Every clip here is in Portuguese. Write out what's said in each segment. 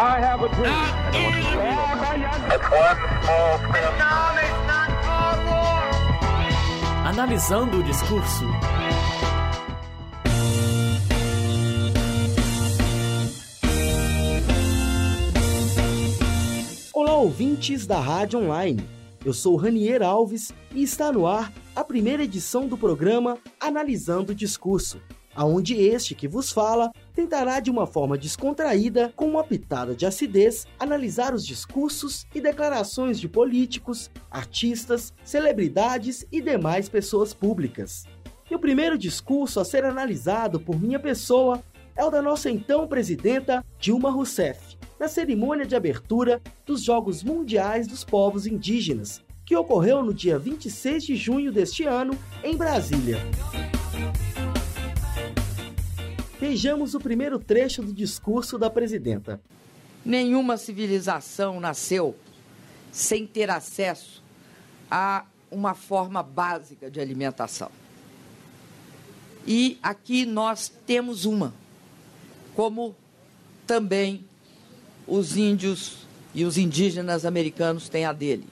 I have a dream. That's one small step. Analisando o discurso. Olá, ouvintes da Rádio Online. Eu sou Ranier Alves e está no ar a primeira edição do programa Analisando o Discurso, aonde este que vos fala tentará de uma forma descontraída, com uma pitada de acidez, analisar os discursos e declarações de políticos, artistas, celebridades e demais pessoas públicas. E o primeiro discurso a ser analisado por minha pessoa é o da nossa então presidenta Dilma Rousseff, na cerimônia de abertura dos Jogos Mundiais dos Povos Indígenas, que ocorreu no dia 26 de junho deste ano em Brasília. Vejamos o primeiro trecho do discurso da presidenta. Nenhuma civilização nasceu sem ter acesso a uma forma básica de alimentação. E aqui nós temos uma, como também os índios e os indígenas americanos têm a dele.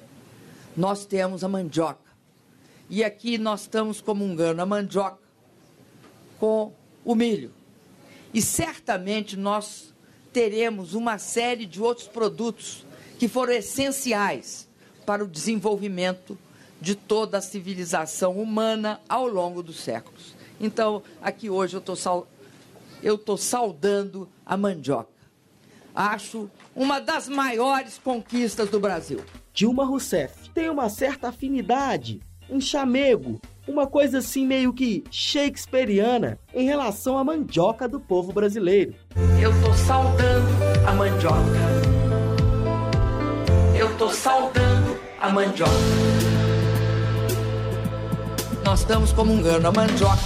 Nós temos a mandioca. E aqui nós estamos comungando a mandioca com o milho. E certamente nós teremos uma série de outros produtos que foram essenciais para o desenvolvimento de toda a civilização humana ao longo dos séculos. Então, aqui hoje eu estou tô saudando a mandioca. Acho uma das maiores conquistas do Brasil. Dilma Rousseff tem uma certa afinidade, um chamego, uma coisa assim meio que shakespeariana em relação à mandioca do povo brasileiro. Eu tô saudando a mandioca. Eu tô saudando a mandioca. Nós estamos comungando a mandioca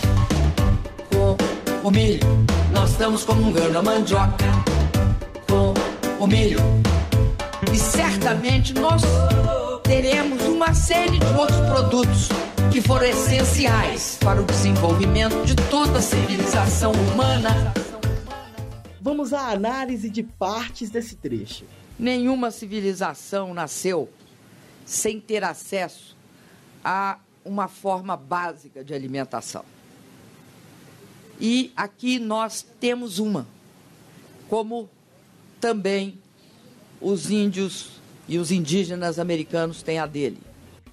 com o milho. Nós estamos comungando a mandioca com o milho. E certamente nós teremos uma série de outros produtos que foram essenciais para o desenvolvimento de toda a civilização humana. Vamos à análise de partes desse trecho. Nenhuma civilização nasceu sem ter acesso a uma forma básica de alimentação. E aqui nós temos uma, como também os índios e os indígenas americanos têm a dele.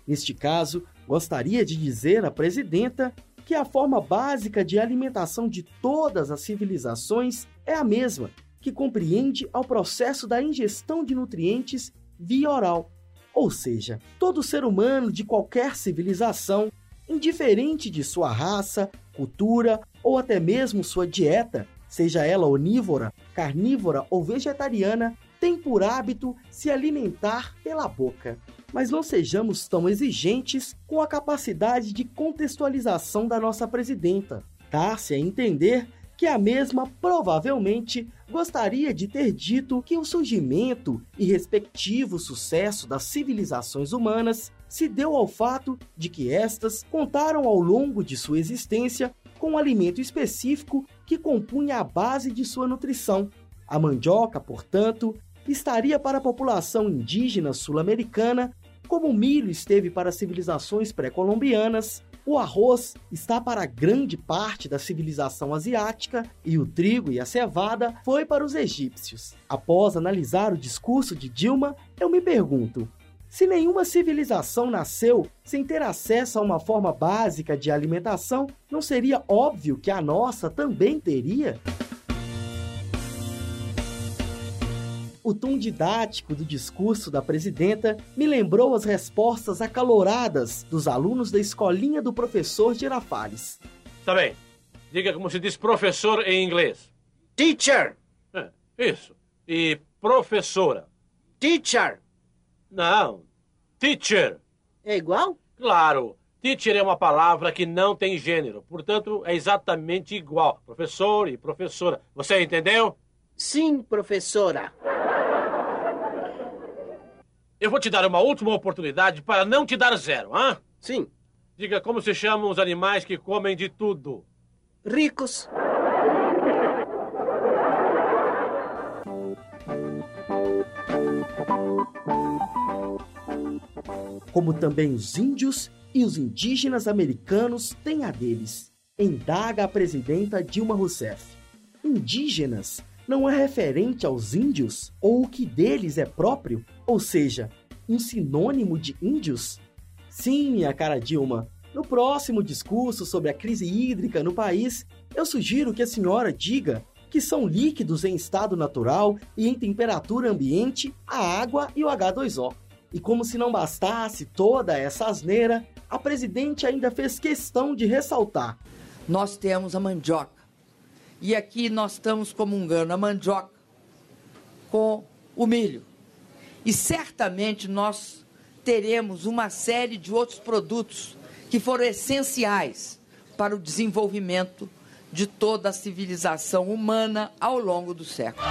Neste caso, gostaria de dizer à presidenta que a forma básica de alimentação de todas as civilizações é a mesma, que compreende ao processo da ingestão de nutrientes via oral. Ou seja, todo ser humano de qualquer civilização, indiferente de sua raça, cultura ou até mesmo sua dieta, seja ela onívora, carnívora ou vegetariana, tem por hábito se alimentar pela boca. Mas não sejamos tão exigentes com a capacidade de contextualização da nossa presidenta. Dá-se a entender que a mesma provavelmente gostaria de ter dito que o surgimento e respectivo sucesso das civilizações humanas se deu ao fato de que estas contaram ao longo de sua existência com um alimento específico que compunha a base de sua nutrição. A mandioca, portanto, estaria para a população indígena sul-americana, como o milho esteve para civilizações pré-colombianas, o arroz está para grande parte da civilização asiática e o trigo e a cevada foi para os egípcios. Após analisar o discurso de Dilma, eu me pergunto: se nenhuma civilização nasceu sem ter acesso a uma forma básica de alimentação, não seria óbvio que a nossa também teria? O tom didático do discurso da presidenta me lembrou as respostas acaloradas dos alunos da escolinha do professor Girafales. Tá bem. Diga como se diz professor em inglês. Teacher. É, isso. E professora. Teacher. Não. Teacher. É igual? Claro. Teacher é uma palavra que não tem gênero. Portanto, é exatamente igual. Professor e professora. Você entendeu? Sim, professora. Eu vou te dar uma última oportunidade para não te dar zero, hã? Sim. Diga como se chamam os animais que comem de tudo. Ricos. Como também os índios e os indígenas americanos têm a deles, indaga a presidenta Dilma Rousseff. Indígenas não é referente aos índios ou o que deles é próprio, ou seja, um sinônimo de índios? Sim, minha cara Dilma, no próximo discurso sobre a crise hídrica no país, eu sugiro que a senhora diga que são líquidos em estado natural e em temperatura ambiente a água e o H2O. E como se não bastasse toda essa asneira, a presidente ainda fez questão de ressaltar: Nós temos a mandioca. E aqui nós estamos comungando a mandioca com o milho. E certamente nós teremos uma série de outros produtos que foram essenciais para o desenvolvimento de toda a civilização humana ao longo do século.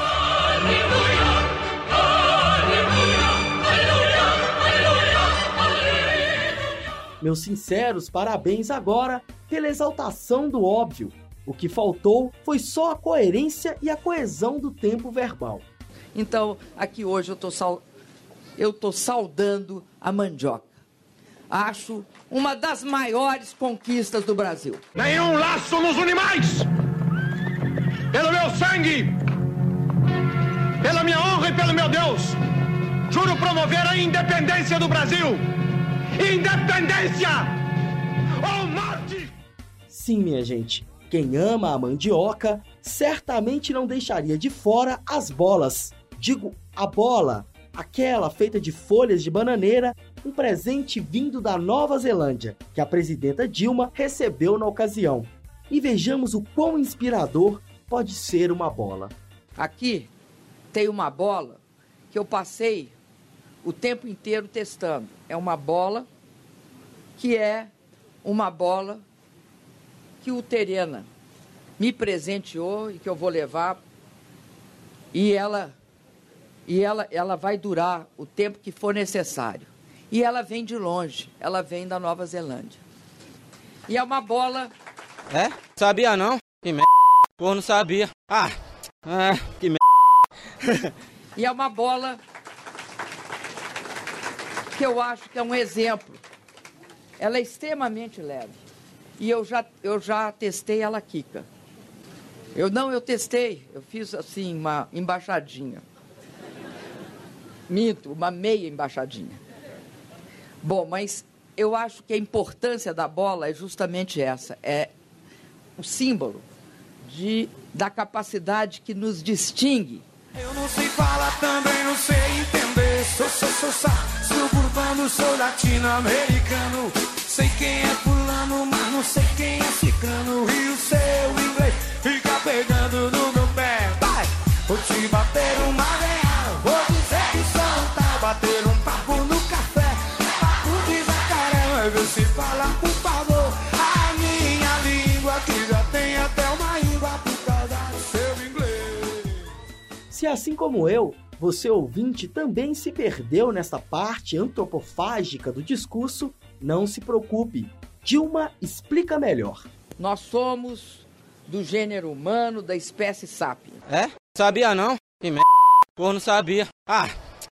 Meus sinceros parabéns agora pela exaltação do óbvio. O que faltou foi só a coerência e a coesão do tempo verbal. Então, aqui hoje eu estou. Eu tô saudando a mandioca. Acho uma das maiores conquistas do Brasil. Nenhum laço nos animais! Pelo meu sangue, pela minha honra e pelo meu Deus, juro promover a independência do Brasil! Independência ou morte! Sim, minha gente, quem ama a mandioca certamente não deixaria de fora as bolas. Digo, a bola, aquela feita de folhas de bananeira, um presente vindo da Nova Zelândia, que a presidenta Dilma recebeu na ocasião. E vejamos o quão inspirador pode ser uma bola. Aqui tem uma bola que eu passei o tempo inteiro testando. É uma bola que é uma bola que o Terena me presenteou e que eu vou levar e ela e ela ela vai durar o tempo que for necessário. E ela vem de longe, ela vem da Nova Zelândia. E é uma bola É? Sabia não? Que merda. Pô, não sabia. Ah, é, que merda. E é uma bola que eu acho que é um exemplo. Ela é extremamente leve. E eu já, eu já testei ela Kika. Eu não, eu testei. Eu fiz assim uma embaixadinha. Minto, uma meia embaixadinha. Bom, mas eu acho que a importância da bola é justamente essa. É o símbolo de, da capacidade que nos distingue Eu não sei falar, também não sei entender. Sou, sou, sou, sou suburbano, sou latino-americano. Sei quem é fulano, mas não sei quem é ciclano. E o seu inglês fica pegando no meu pé. Vai, vou te bater uma real. Vou dizer Bater um papo no café. Papo de jacaré, vai ver se fala, por favor. A minha língua que já tem até uma íngua por causa do seu inglês. Se assim como eu, você ouvinte também se perdeu nesta parte antropofágica do discurso, não se preocupe. Dilma explica melhor. Nós somos do gênero humano, da espécie sapiens. É? Sabia não? Que merda. Pô, não sabia. Ah,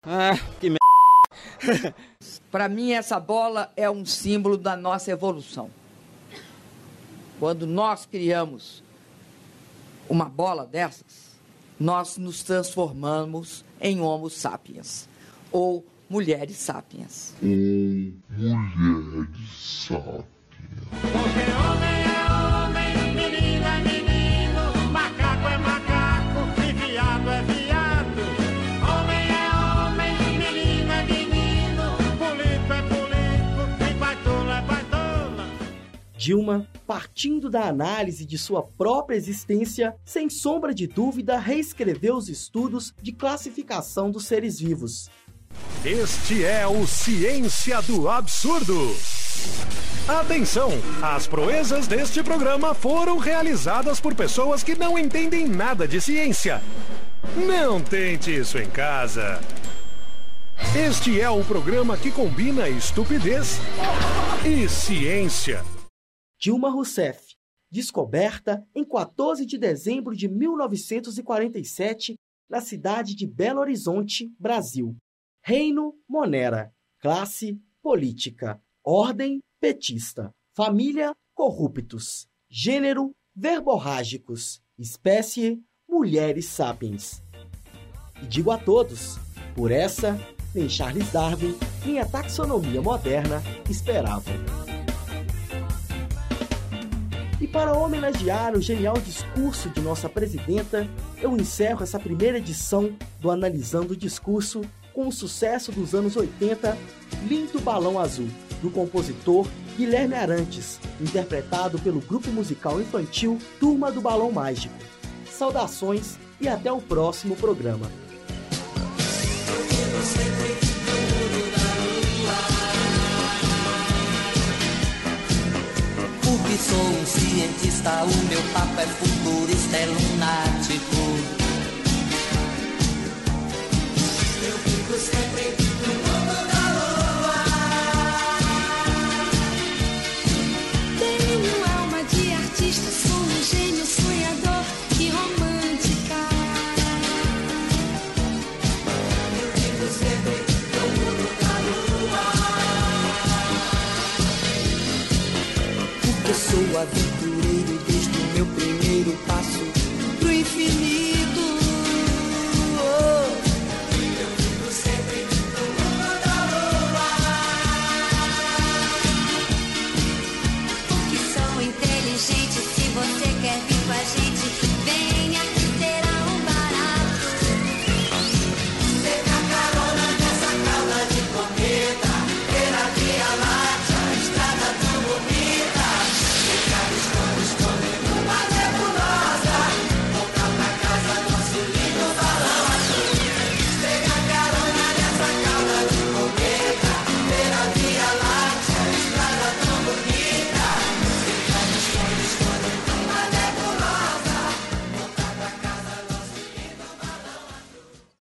é, que merda. Para mim, essa bola é um símbolo da nossa evolução. Quando nós criamos uma bola dessas, nós nos transformamos em Homo sapiens ou mulheres sapiens. Porque homem é Dilma, partindo da análise de sua própria existência, sem sombra de dúvida, reescreveu os estudos de classificação dos seres vivos. Este é o Ciência do Absurdo. Atenção! As proezas deste programa foram realizadas por pessoas que não entendem nada de ciência. Não tente isso em casa. Este é o programa que combina estupidez e ciência. Dilma Rousseff, descoberta em 14 de dezembro de 1947 na cidade de Belo Horizonte, Brasil. Reino Monera. Classe política. Ordem petista. Família corruptos. Gênero verborrágicos. Espécie mulheres sapiens. E digo a todos, por essa, nem Charles Darwin, nem a taxonomia moderna esperavam. E para homenagear o genial discurso de nossa presidenta, eu encerro essa primeira edição do Analisando o Discurso com o sucesso dos anos 80, Lindo Balão Azul, do compositor Guilherme Arantes, interpretado pelo grupo musical infantil Turma do Balão Mágico. Saudações e até o próximo programa. sou um cientista, o meu papo é futurista, é lunático. Eu fico sempre no